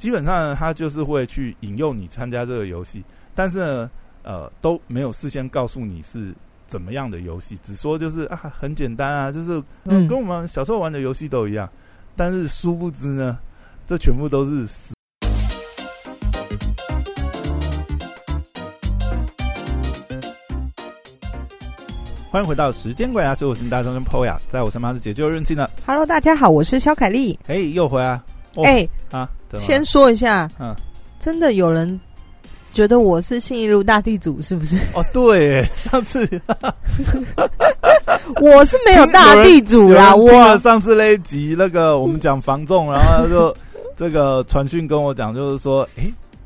基本上他就是会去引诱你参加这个游戏，但是呢，呃，都没有事先告诉你是怎么样的游戏，只说就是啊，很简单啊，就是嗯，跟我们小时候玩的游戏都一样。但是殊不知呢，这全部都是死。欢迎回到时间管家，我是大中跟 Poya，在我身旁是解救任性的。Hello，大家好，我是肖凯丽。哎，又回来。哎啊，先说一下，嗯，真的有人觉得我是信义路大地主，是不是？哦，对，上次 我是没有大地主啦。我上次那一集那个我们讲房仲，然后就这个传讯跟我讲，就是说，哎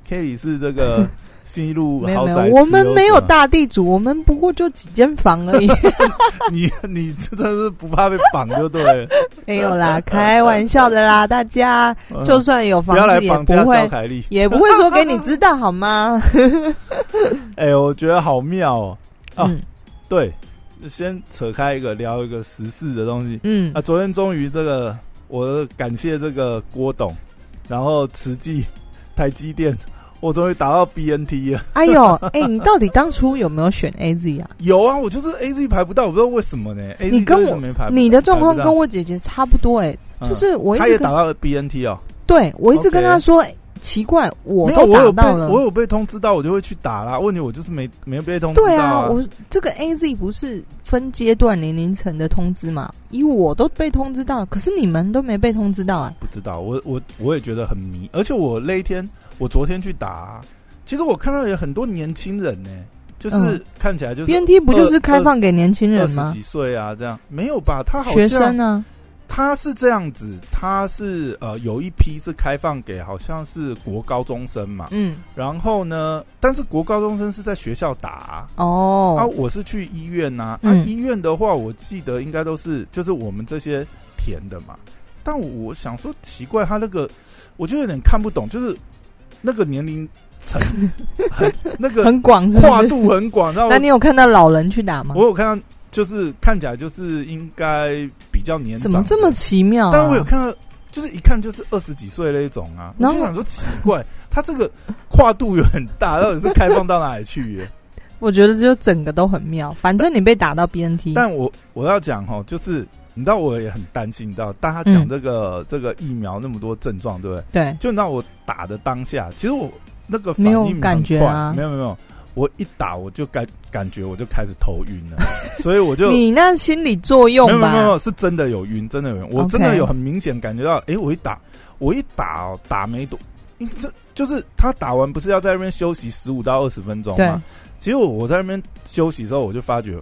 ，K 是这个。新一路豪宅，我们没有大地主，我们不过就几间房而已。你你真的是不怕被绑就对了。没有啦，开玩笑的啦，大家就算有房子也不会，也不会说给你知道好吗？哎，我觉得好妙哦。啊，对，先扯开一个聊一个时事的东西。嗯，啊，昨天终于这个，我感谢这个郭董，然后慈济、台积电。我终于打到 BNT 了！哎呦，哎，你到底当初有没有选 AZ 啊？有啊，我就是 AZ 排不到，我不知道为什么呢？你跟我你的状况跟我姐姐差不多，哎，就是我一直打到 BNT 哦。对，我一直跟他说。奇怪，我都打到了，我有被通知到，我就会去打啦。问题我就是没没被通知到。对啊，我这个 A Z 不是分阶段年龄层的通知嘛？以我都被通知到了，可是你们都没被通知到啊？不知道，我我我也觉得很迷。而且我那一天，我昨天去打，其实我看到有很多年轻人呢，就是看起来就是 N T 不就是开放给年轻人吗？几岁啊？这样没有吧？他好学生呢？他是这样子，他是呃有一批是开放给好像是国高中生嘛，嗯，然后呢，但是国高中生是在学校打哦，啊，我是去医院呐，啊，医院的话，我记得应该都是就是我们这些填的嘛，但我想说奇怪，他那个我就有点看不懂，就是那个年龄层 很那个很广，跨度很广，那你有看到老人去打吗？我有看到。就是看起来就是应该比较年长，怎么这么奇妙？但我有看到，就是一看就是二十几岁那一种啊。我就想说奇怪，他这个跨度有很大，到底是开放到哪里去耶？我觉得就整个都很妙。反正你被打到 BNT，但我我要讲哦，就是你知道我也很担心，你知道大家讲这个这个疫苗那么多症状，对不对？对，就你知道我打的当下，其实我那个没有感觉啊，没有没有没有。我一打我就感感觉我就开始头晕了，所以我就你那心理作用吧，没有没有是真的有晕，真的有晕，我真的有很明显感觉到，哎，我一打我一打哦，打没多，这就是他打完不是要在那边休息十五到二十分钟吗？其实我我在那边休息的时候，我就发觉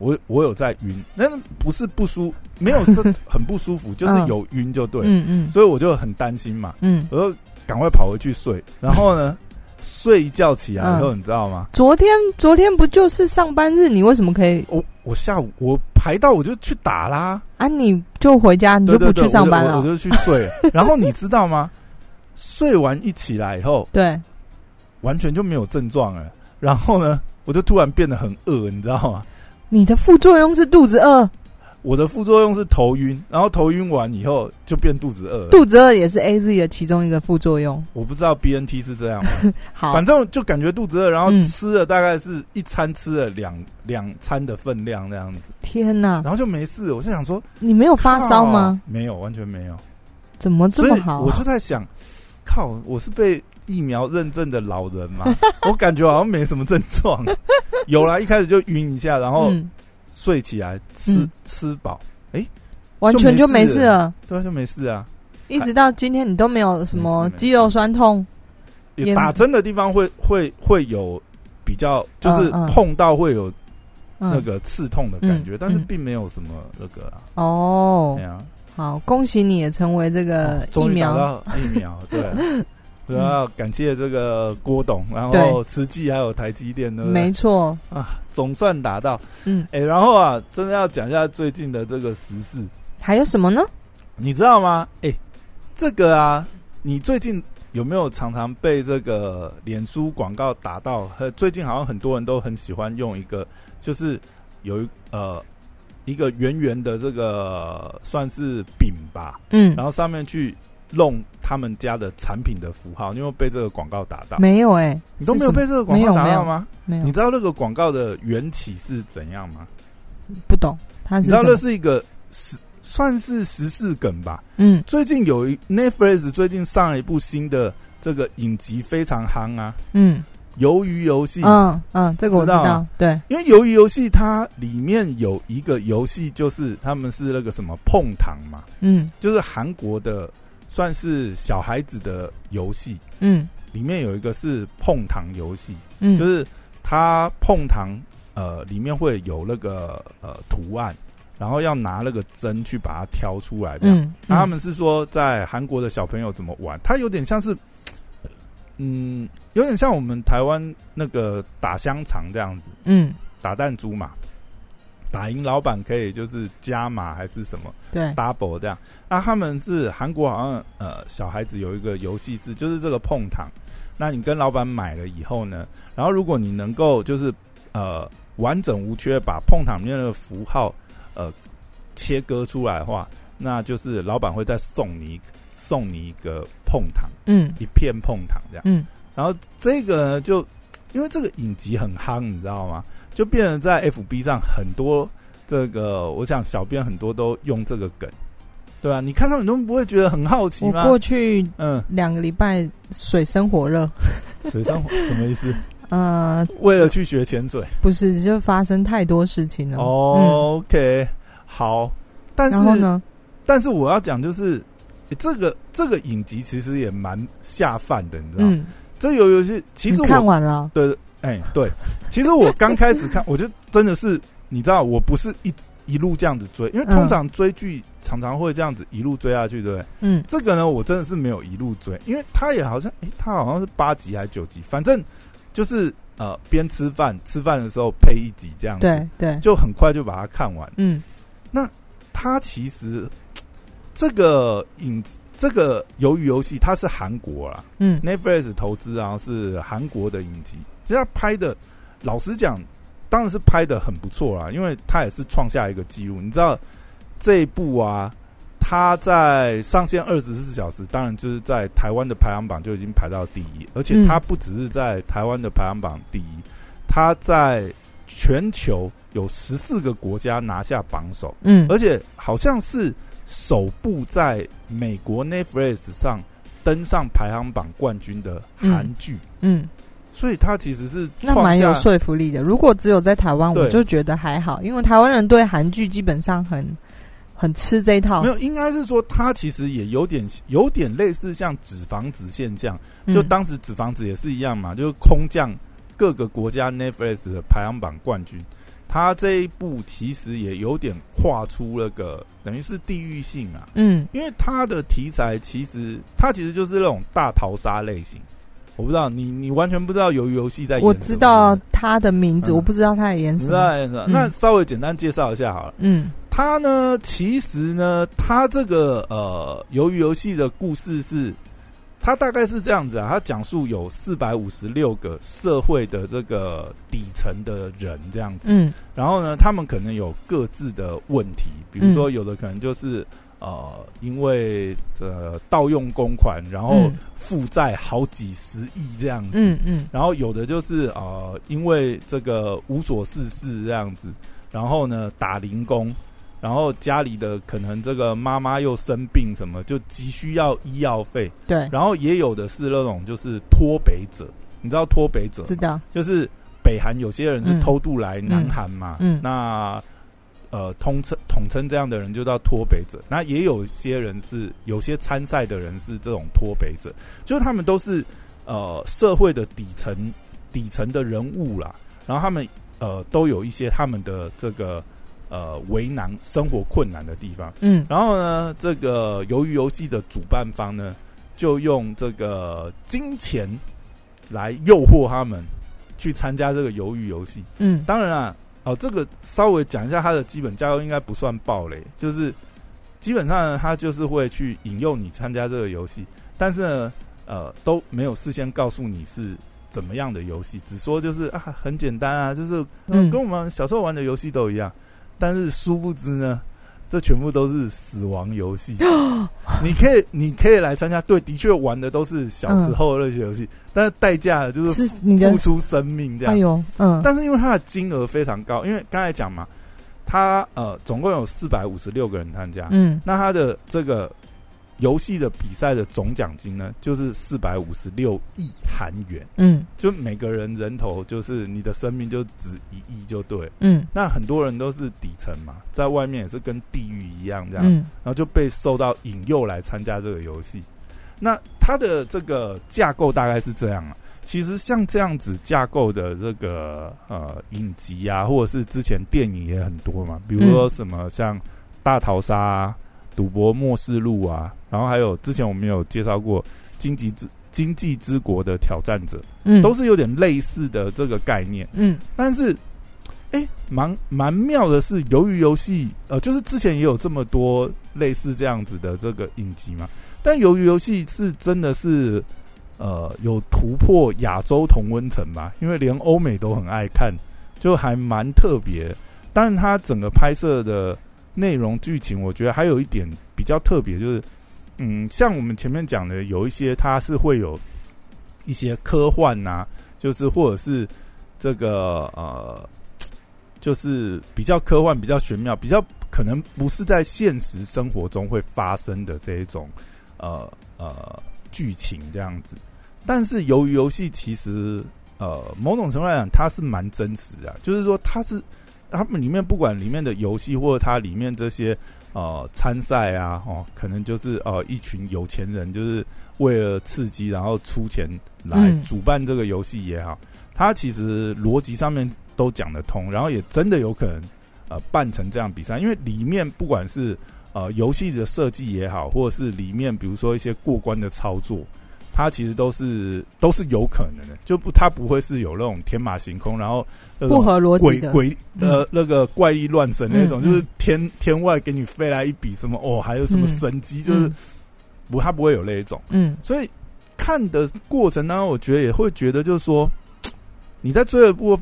我我有在晕，那不是不舒，没有是很不舒服，就是有晕就对，嗯嗯，所以我就很担心嘛，嗯，我就赶快跑回去睡，然后呢？睡一觉起来以后，你知道吗？昨天昨天不就是上班日？你为什么可以？我我下午我排到我就去打啦。啊，你就回家，你就不去上班了，我就去睡。然后你知道吗？睡完一起来以后，对，完全就没有症状了。然后呢，我就突然变得很饿，你知道吗？你的副作用是肚子饿。我的副作用是头晕，然后头晕完以后就变肚子饿。肚子饿也是 A Z 的其中一个副作用。我不知道 B N T 是这样吗？好，反正就感觉肚子饿，然后吃了大概是一餐吃了两两餐的分量那样子。天哪！然后就没事，我就想说，你没有发烧吗？没有，完全没有。怎么这么好？我就在想，靠，我是被疫苗认证的老人嘛？我感觉好像没什么症状。有啦，一开始就晕一下，然后。睡起来吃吃饱，哎，完全就没事了，对，就没事啊。一直到今天，你都没有什么肌肉酸痛。打针的地方会会会有比较，就是碰到会有那个刺痛的感觉，但是并没有什么那个啊。哦，对啊，好，恭喜你也成为这个疫苗疫苗，对。主要感谢这个郭董，然后慈济还有台积电呢，没错啊，总算达到。嗯，哎，然后啊，真的要讲一下最近的这个时事，还有什么呢？你知道吗？哎，这个啊，你最近有没有常常被这个脸书广告打到？最近好像很多人都很喜欢用一个，就是有一呃一个圆圆的这个算是饼吧，嗯，然后上面去。弄他们家的产品的符号，你有被这个广告打到？没有哎，你都没有被这个广告打到吗？没有。你知道那个广告的缘起是怎样吗？不懂，他你知道那是一个时算是时事梗吧？嗯，最近有一 Netflix 最近上了一部新的这个影集，非常夯啊。嗯。鱿鱼游戏，嗯嗯，这个我知道，对，因为鱿鱼游戏它里面有一个游戏，就是他们是那个什么碰糖嘛，嗯，就是韩国的算是小孩子的游戏，嗯，里面有一个是碰糖游戏，嗯，就是他碰糖，呃，里面会有那个呃图案，然后要拿那个针去把它挑出来，嗯，那他们是说在韩国的小朋友怎么玩，它有点像是。嗯，有点像我们台湾那个打香肠这样子，嗯，打弹珠嘛，打赢老板可以就是加码还是什么，对，double 这样。那他们是韩国好像呃小孩子有一个游戏是就是这个碰糖，那你跟老板买了以后呢，然后如果你能够就是呃完整无缺把碰糖里面的符号呃切割出来的话，那就是老板会再送你。送你一个碰糖，嗯，一片碰糖这样，嗯，然后这个呢，就因为这个影集很夯，你知道吗？就变成在 FB 上很多这个，我想小编很多都用这个梗，对啊，你看他们都不会觉得很好奇吗？过去嗯两个礼拜水深火热，水深火什么意思？呃，为了去学潜水，不是就发生太多事情了。OK，好，但是呢？但是我要讲就是。这个这个影集其实也蛮下饭的，你知道吗？这有游戏其实我看完了，对，哎，对，其实我刚开始看，我就真的是，你知道，我不是一一路这样子追，因为通常追剧常常会这样子一路追下去，对不对？嗯，这个呢，我真的是没有一路追，因为他也好像，哎，他好像是八集还是九集，反正就是呃，边吃饭吃饭的时候配一集这样子，对对，就很快就把它看完。嗯，那他其实。这个影这个鱿鱼游戏它是韩国啦，嗯，Netflix 投资然后是韩国的影集，其实他拍的，老实讲，当然是拍的很不错啦，因为他也是创下一个记录。你知道这一部啊，他在上线二十四小时，当然就是在台湾的排行榜就已经排到第一，而且他不只是在台湾的排行榜第一，他在全球有十四个国家拿下榜首，嗯，而且好像是。首部在美国 Netflix 上登上排行榜冠军的韩剧，嗯，所以他其实是那蛮有说服力的。如果只有在台湾，我就觉得还好，因为台湾人对韩剧基本上很很吃这一套。没有，应该是说他其实也有点有点类似像纸房子现象，就当时纸房子也是一样嘛，就是空降各个国家 Netflix 的排行榜冠军。他这一部其实也有点跨出了个等于是地域性啊，嗯，因为他的题材其实他其实就是那种大逃杀类型，我不知道你你完全不知道鱿鱼游戏在，我知道他的名字，我不知道他的演什么，那稍微简单介绍一下好了，嗯，他呢其实呢他这个呃鱿鱼游戏的故事是。他大概是这样子啊，他讲述有四百五十六个社会的这个底层的人这样子，嗯，然后呢，他们可能有各自的问题，比如说有的可能就是呃，因为呃盗用公款，然后负债好几十亿这样子，嗯嗯，然后有的就是呃，因为这个无所事事这样子，然后呢打零工。然后家里的可能这个妈妈又生病什么，就急需要医药费。对。然后也有的是那种就是脱北者，你知道脱北者？知道。就是北韩有些人是偷渡来南韩嘛。嗯。那呃，通称统称这样的人就叫脱北者。那也有些人是有些参赛的人是这种脱北者，就是他们都是呃社会的底层底层的人物啦。然后他们呃都有一些他们的这个。呃，为难生活困难的地方，嗯，然后呢，这个鱿鱼游戏的主办方呢，就用这个金钱来诱惑他们去参加这个鱿鱼游戏，嗯，当然啊，哦，这个稍微讲一下它的基本架构，应该不算暴雷，就是基本上他就是会去引诱你参加这个游戏，但是呢，呃，都没有事先告诉你是怎么样的游戏，只说就是啊，很简单啊，就是嗯，跟我们小时候玩的游戏都一样。但是殊不知呢，这全部都是死亡游戏。你可以，你可以来参加。对，的确玩的都是小时候那些游戏，但是代价就是付出生命这样。哎呦，嗯。但是因为它的金额非常高，因为刚才讲嘛，它呃总共有四百五十六个人参加，嗯，那它的这个。游戏的比赛的总奖金呢，就是四百五十六亿韩元。嗯，就每个人人头就是你的生命就值一亿就对。嗯，那很多人都是底层嘛，在外面也是跟地狱一样这样，然后就被受到引诱来参加这个游戏。那它的这个架构大概是这样啊。其实像这样子架构的这个呃影集啊，或者是之前电影也很多嘛，比如说什么像大逃杀。赌博末世录啊，然后还有之前我们有介绍过经济之经济之国的挑战者，嗯，都是有点类似的这个概念，嗯，但是，哎，蛮蛮妙的是，由于游戏，呃，就是之前也有这么多类似这样子的这个影集嘛，但由于游戏是真的是，呃，有突破亚洲同温层嘛，因为连欧美都很爱看，就还蛮特别，但是它整个拍摄的。内容剧情，我觉得还有一点比较特别，就是，嗯，像我们前面讲的，有一些它是会有一些科幻呐，就是或者是这个呃，就是比较科幻、比较玄妙、比较可能不是在现实生活中会发生的这一种呃呃剧情这样子。但是由于游戏其实呃某种程度来讲，它是蛮真实的，就是说它是。他们里面不管里面的游戏，或者它里面这些呃参赛啊，哦，可能就是呃一群有钱人，就是为了刺激，然后出钱来主办这个游戏也好，它其实逻辑上面都讲得通，然后也真的有可能呃办成这样比赛，因为里面不管是呃游戏的设计也好，或者是里面比如说一些过关的操作。它其实都是都是有可能的，就不它不会是有那种天马行空，然后不合逻辑的鬼呃那个怪力乱神那种，就是天天外给你飞来一笔什么哦，还有什么神机，就是不它不会有那一种。嗯，所以看的过程当中，我觉得也会觉得就是说你在追的部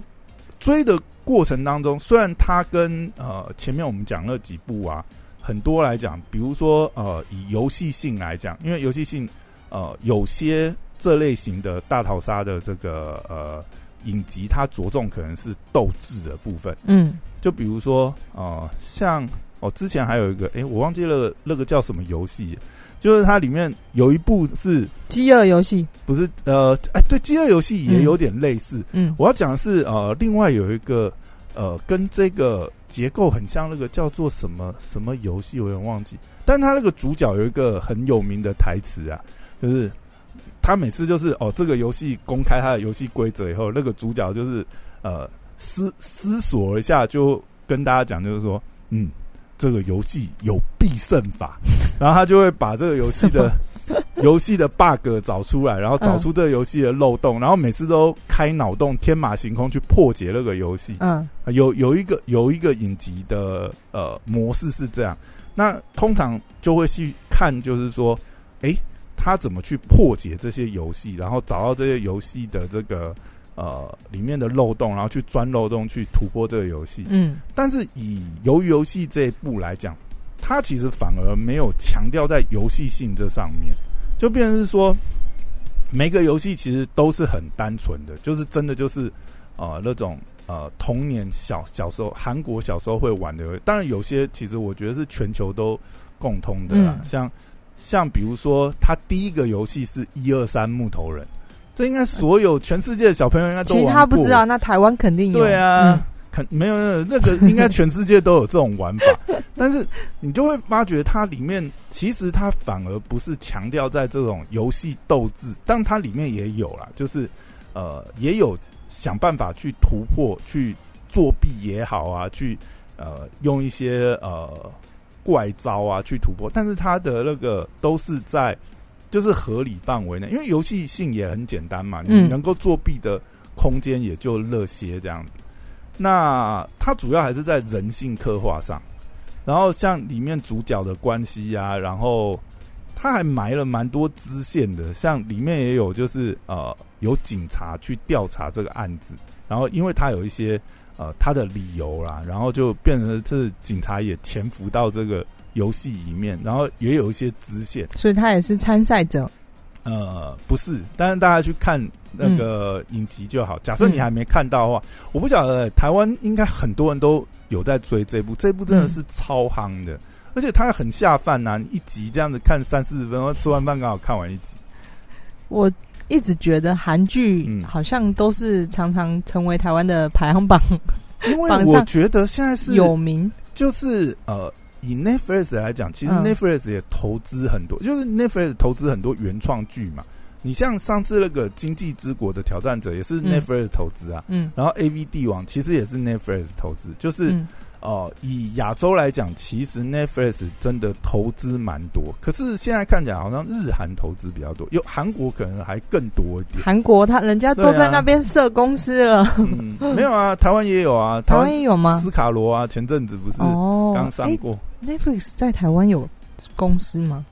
追的过程当中，虽然它跟呃前面我们讲那几部啊很多来讲，比如说呃以游戏性来讲，因为游戏性。呃，有些这类型的大逃杀的这个呃影集，它着重可能是斗志的部分。嗯，就比如说呃，像哦，之前还有一个，哎，我忘记了那个叫什么游戏，就是它里面有一部是饥饿游戏，不是呃，哎，对，饥饿游戏也有点类似。嗯，我要讲的是呃，另外有一个呃，跟这个结构很像，那个叫做什么什么游戏，我有点忘记。但他那个主角有一个很有名的台词啊。就是他每次就是哦，这个游戏公开他的游戏规则以后，那个主角就是呃思思索一下，就跟大家讲，就是说，嗯，这个游戏有必胜法，然后他就会把这个游戏的 游戏的 bug 找出来，然后找出这个游戏的漏洞，然后每次都开脑洞，天马行空去破解那个游戏。嗯，有有一个有一个影集的呃模式是这样，那通常就会去看，就是说，哎。他怎么去破解这些游戏，然后找到这些游戏的这个呃里面的漏洞，然后去钻漏洞去突破这个游戏。嗯，但是以鱿鱼游戏这一步来讲，它其实反而没有强调在游戏性这上面，就变成是说每个游戏其实都是很单纯的，就是真的就是呃那种呃童年小小时候韩国小时候会玩的。当然有些其实我觉得是全球都共通的啦，像。像比如说，他第一个游戏是一二三木头人，这应该所有全世界的小朋友应该都其他不知道，那台湾肯定有。对啊，肯没有那个应该全世界都有这种玩法，但是你就会发觉它里面其实它反而不是强调在这种游戏斗志，但它里面也有啦，就是呃也有想办法去突破、去作弊也好啊，去呃用一些呃。怪招啊，去突破，但是它的那个都是在就是合理范围内，因为游戏性也很简单嘛，你能够作弊的空间也就那些这样子。那它主要还是在人性刻画上，然后像里面主角的关系呀，然后他还埋了蛮多支线的，像里面也有就是呃有警察去调查这个案子，然后因为他有一些呃他的理由啦，然后就变成这警察也潜伏到这个游戏里面，然后也有一些支线，所以他也是参赛者。呃，不是，但是大家去看那个影集就好。假设你还没看到的话，我不晓得台湾应该很多人都有在追这部，这部真的是超夯的，而且它很下饭呐，一集这样子看三四十分钟，吃完饭刚好看完一集。我一直觉得韩剧好像都是常常成为台湾的排行榜，因为我觉得现在是有名，就是呃。以 Netflix 来讲，其实 Netflix 也投资很多，就是 Netflix 投资很多原创剧嘛。你像上次那个《经济之国的挑战者》也是 Netflix 投资啊，嗯，然后 AV 帝王其实也是 Netflix 投资，就是。哦，以亚洲来讲，其实 Netflix 真的投资蛮多，可是现在看起来好像日韩投资比较多，有韩国可能还更多一点。韩国他人家都在那边设公司了，没有啊？台湾也有啊，台湾也有吗？斯卡罗啊，前阵子不是刚上过？Netflix 在台湾有公司吗？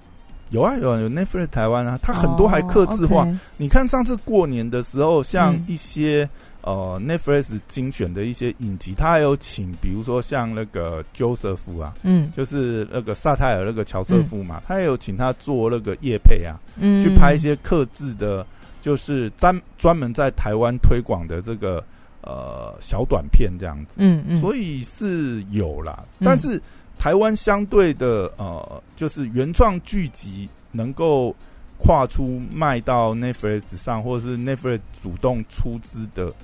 有啊，有啊，有 Netflix 台湾啊，它很多还刻字化。你看上次过年的时候，像一些。呃，Netflix 精选的一些影集，他还有请，比如说像那个 Joseph 啊，嗯，就是那个萨泰尔那个乔瑟夫嘛，他也有请他做那个叶配啊，嗯，去拍一些克制的，就是专专门在台湾推广的这个呃小短片这样子，嗯嗯，所以是有啦，但是台湾相对的呃，就是原创剧集能够跨出卖到 Netflix 上，或者是 Netflix 主动出资的。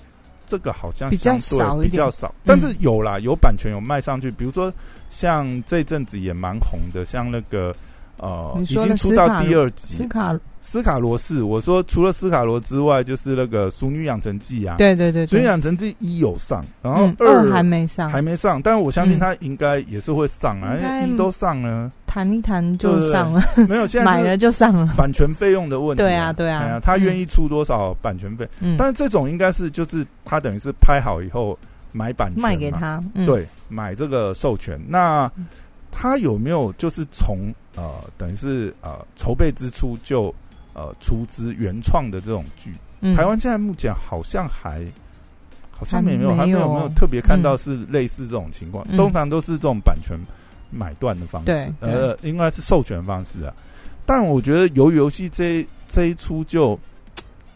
这个好像比较少比较少，但是有啦，有版权有卖上去。比如说，像这阵子也蛮红的，像那个呃，已经出到第二集。斯卡斯卡罗是我说，除了斯卡罗之外，就是那个《熟女养成记》啊，对对对，《熟女养成记》一有上，然后二还没上，还没上，但是我相信他应该也是会上啊，一都上了。谈一谈就上了，没有现在买了就上了。版权费用的问题，对啊对啊，他愿意出多少版权费？嗯，但是这种应该是就是他等于是拍好以后买版权卖给他，对，买这个授权。那他有没有就是从呃等于是呃筹备之初就呃出资原创的这种剧？台湾现在目前好像还好像也没有，还没有没有特别看到是类似这种情况，通常都是这种版权。买断的方式，呃，应该是授权方式啊。但我觉得游游戏这这一出就，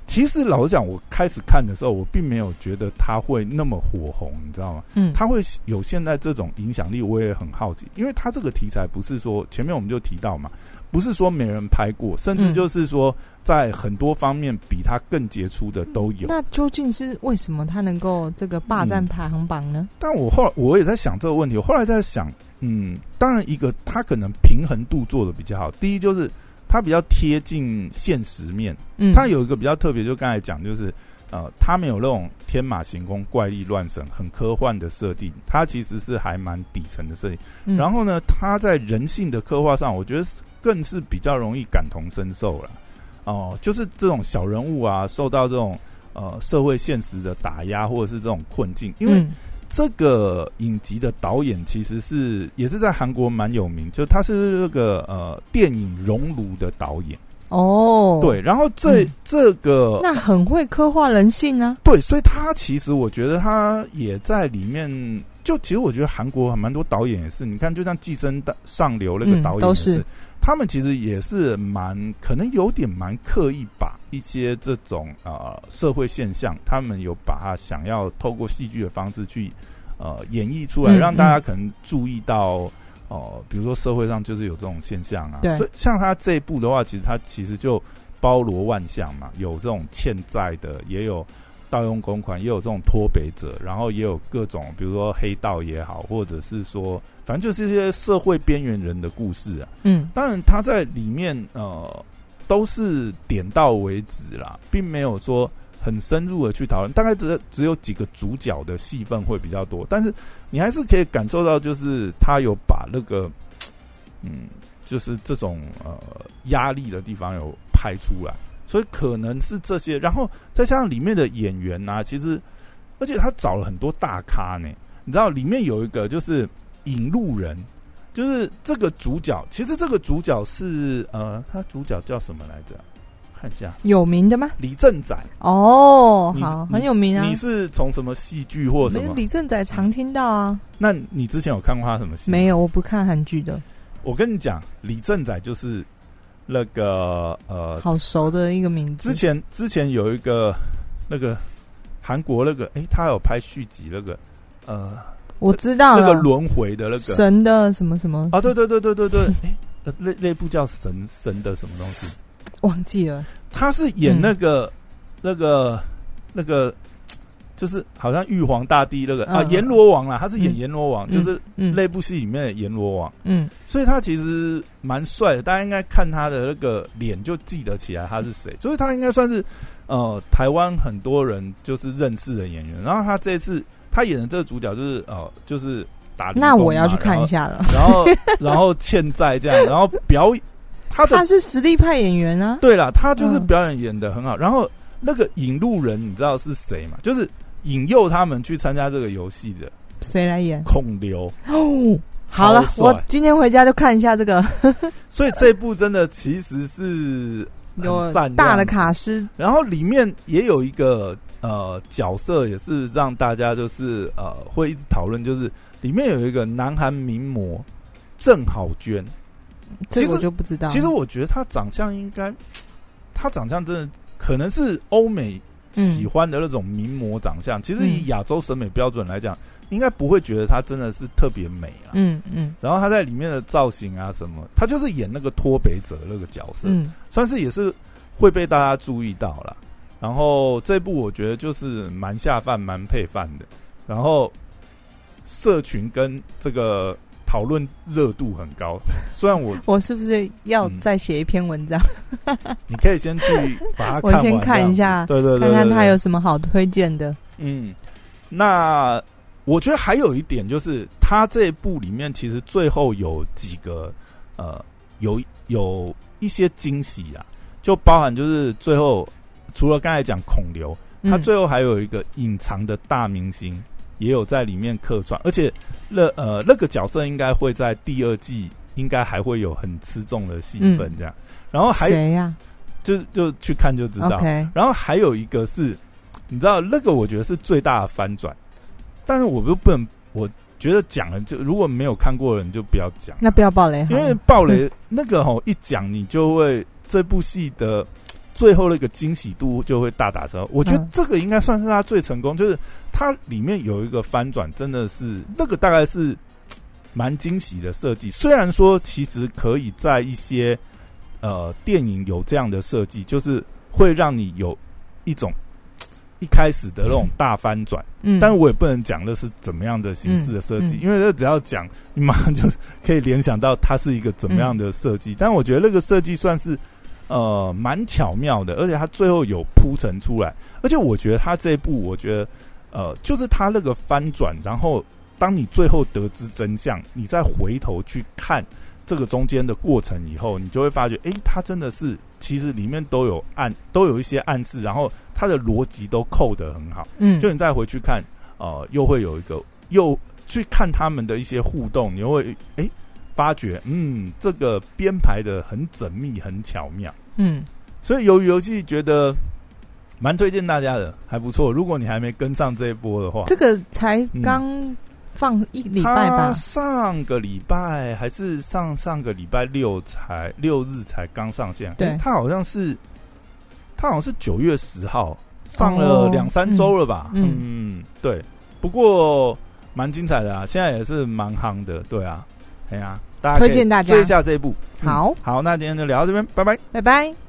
其实老实讲，我开始看的时候，我并没有觉得他会那么火红，你知道吗？嗯，他会有现在这种影响力，我也很好奇，因为他这个题材不是说前面我们就提到嘛，不是说没人拍过，甚至就是说在很多方面比他更杰出的都有。那究竟是为什么他能够这个霸占排行榜呢？但我后来我也在想这个问题，我后来在想。嗯，当然，一个他可能平衡度做的比较好。第一就是它比较贴近现实面，嗯，它有一个比较特别，就刚才讲，就是呃，它没有那种天马行空、怪力乱神、很科幻的设定，它其实是还蛮底层的设定。然后呢，它在人性的刻画上，我觉得更是比较容易感同身受了。哦，就是这种小人物啊，受到这种呃社会现实的打压，或者是这种困境，因为。这个影集的导演其实是也是在韩国蛮有名，就他是那个呃电影《熔炉》的导演。哦，对，然后这这个那很会刻画人性啊，对，所以他其实我觉得他也在里面，就其实我觉得韩国蛮多导演也是，你看就像《寄生上流》那个导演也是。他们其实也是蛮可能有点蛮刻意把一些这种呃社会现象，他们有把它想要透过戏剧的方式去呃演绎出来，让大家可能注意到哦，比如说社会上就是有这种现象啊。所以像他这一部的话，其实他其实就包罗万象嘛，有这种欠债的，也有。盗用公款也有这种脱北者，然后也有各种，比如说黑道也好，或者是说，反正就是一些社会边缘人的故事啊。嗯，当然他在里面呃都是点到为止啦，并没有说很深入的去讨论。大概只只有几个主角的戏份会比较多，但是你还是可以感受到，就是他有把那个嗯，就是这种呃压力的地方有拍出来。所以可能是这些，然后再加上里面的演员呐，其实，而且他找了很多大咖呢。你知道里面有一个就是引路人，就是这个主角。其实这个主角是呃，他主角叫什么来着？看看一下，有名的吗？李正宰哦，好，很有名啊。你是从什么戏剧或什么？李正宰常听到啊。那你之前有看过他什么戏？没有，我不看韩剧的。我跟你讲，李正宰就是那个呃，好熟的一个名字。之前之前有一个那个韩国那个，哎，他有拍续集那个呃，我知道那个轮回的那个神的什么什么啊？对对对对对对，哎。那那部叫神神的什么东西？忘记了。他是演那个那个那个，就是好像玉皇大帝那个啊阎罗王啦，他是演阎罗王，就是那部戏里面的阎罗王。嗯，所以他其实蛮帅的，大家应该看他的那个脸就记得起来他是谁。所以他应该算是呃台湾很多人就是认识的演员。然后他这次他演的这个主角就是呃就是打。那我要去看一下了。然后，然后 欠债这样，然后表他他是实力派演员啊。对了，他就是表演演的很好。然后那个引路人，你知道是谁吗？就是引诱他们去参加这个游戏的。谁来演？孔刘哦。好了，我今天回家就看一下这个。所以这部真的其实是有大的卡司，然后里面也有一个呃角色，也是让大家就是呃会一直讨论，就是。里面有一个南韩名模郑好娟，这我就不知道。其实我觉得她长相应该，她长相真的可能是欧美喜欢的那种名模长相。其实以亚洲审美标准来讲，应该不会觉得她真的是特别美啊。嗯嗯。然后她在里面的造型啊什么，她就是演那个脱北者那个角色，算是也是会被大家注意到了。然后这部我觉得就是蛮下饭、蛮配饭的。然后。社群跟这个讨论热度很高，虽然我 我是不是要再写一篇文章？你可以先去把它我先看一下，对对对，看看他有什么好推荐的。嗯，那我觉得还有一点就是，他这一部里面其实最后有几个呃，有有一些惊喜啊，就包含就是最后除了刚才讲孔刘，他最后还有一个隐藏的大明星。也有在里面客串，而且那呃那个角色应该会在第二季，应该还会有很吃重的戏份这样。然后还谁呀？就就去看就知道。然后还有一个是，你知道那个我觉得是最大的翻转，但是我又不能，我觉得讲了就如果没有看过的人就不要讲。那不要爆雷，因为爆雷那个吼一讲你就会这部戏的。最后那个惊喜度就会大打折。我觉得这个应该算是他最成功，就是它里面有一个翻转，真的是那个大概是蛮惊喜的设计。虽然说其实可以在一些呃电影有这样的设计，就是会让你有一种一开始的那种大翻转。嗯，但是我也不能讲的是怎么样的形式的设计，因为这只要讲，你马上就可以联想到它是一个怎么样的设计。但我觉得那个设计算是。呃，蛮巧妙的，而且他最后有铺陈出来，而且我觉得他这一部，我觉得呃，就是他那个翻转，然后当你最后得知真相，你再回头去看这个中间的过程以后，你就会发觉，哎，他真的是其实里面都有暗，都有一些暗示，然后他的逻辑都扣得很好。嗯，就你再回去看，呃，又会有一个又去看他们的一些互动，你会哎。发觉，嗯，这个编排的很缜密，很巧妙，嗯，所以鱿鱼游戏觉得蛮推荐大家的，还不错。如果你还没跟上这一波的话，这个才刚放一礼拜吧？上个礼拜还是上上个礼拜六才六日才刚上线？对，它好像是，它好像是九月十号上了两三周了吧？嗯，对。不过蛮精彩的啊，现在也是蛮夯的，对啊。哎呀，大家推荐大家追一下这一部。好，好，那今天就聊到这边，拜拜，拜拜。